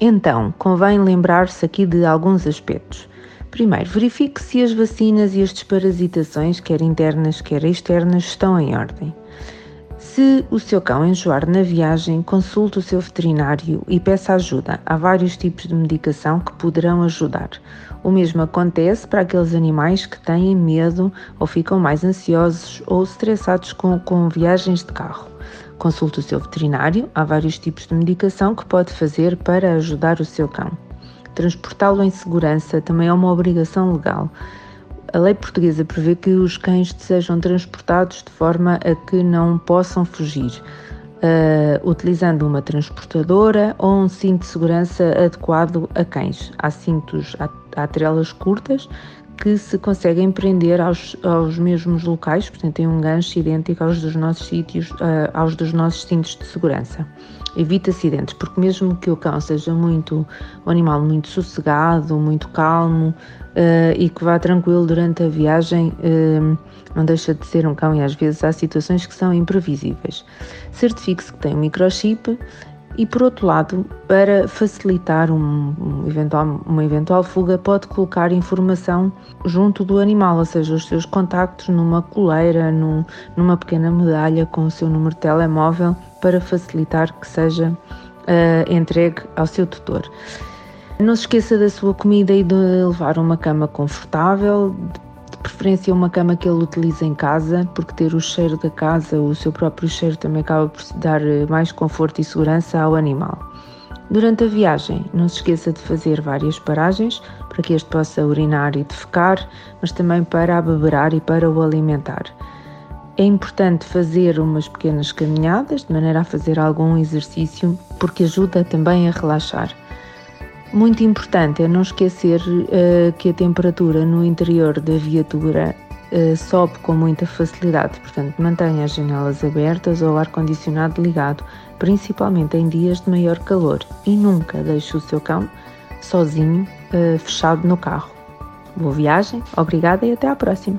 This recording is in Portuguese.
Então, convém lembrar-se aqui de alguns aspectos. Primeiro, verifique se as vacinas e as desparasitações, quer internas, quer externas, estão em ordem. Se o seu cão enjoar na viagem, consulte o seu veterinário e peça ajuda. Há vários tipos de medicação que poderão ajudar. O mesmo acontece para aqueles animais que têm medo ou ficam mais ansiosos ou estressados com, com viagens de carro. Consulte o seu veterinário, há vários tipos de medicação que pode fazer para ajudar o seu cão. Transportá-lo em segurança também é uma obrigação legal. A lei portuguesa prevê que os cães sejam transportados de forma a que não possam fugir, uh, utilizando uma transportadora ou um cinto de segurança adequado a cães. Há cintos, há, há trelas curtas que se conseguem prender aos, aos mesmos locais, portanto tem um gancho idêntico aos dos nossos sítios, uh, aos dos nossos cintos de segurança. Evita acidentes, porque mesmo que o cão seja muito, um animal muito sossegado, muito calmo uh, e que vá tranquilo durante a viagem, uh, não deixa de ser um cão e às vezes há situações que são imprevisíveis. Certifique-se que tem um microchip e por outro lado, para facilitar um, um eventual, uma eventual fuga, pode colocar informação junto do animal, ou seja, os seus contactos numa coleira, num, numa pequena medalha com o seu número de telemóvel para facilitar que seja uh, entregue ao seu tutor. Não se esqueça da sua comida e de levar uma cama confortável, preferência uma cama que ele utilize em casa, porque ter o cheiro da casa, o seu próprio cheiro, também acaba por dar eh, mais conforto e segurança ao animal. Durante a viagem, não se esqueça de fazer várias paragens para que este possa urinar e defecar, mas também para abeberar e para o alimentar. É importante fazer umas pequenas caminhadas, de maneira a fazer algum exercício, porque ajuda também a relaxar. Muito importante é não esquecer uh, que a temperatura no interior da viatura uh, sobe com muita facilidade, portanto, mantenha as janelas abertas ou o ar-condicionado ligado, principalmente em dias de maior calor, e nunca deixe o seu cão sozinho, uh, fechado no carro. Boa viagem, obrigada e até à próxima!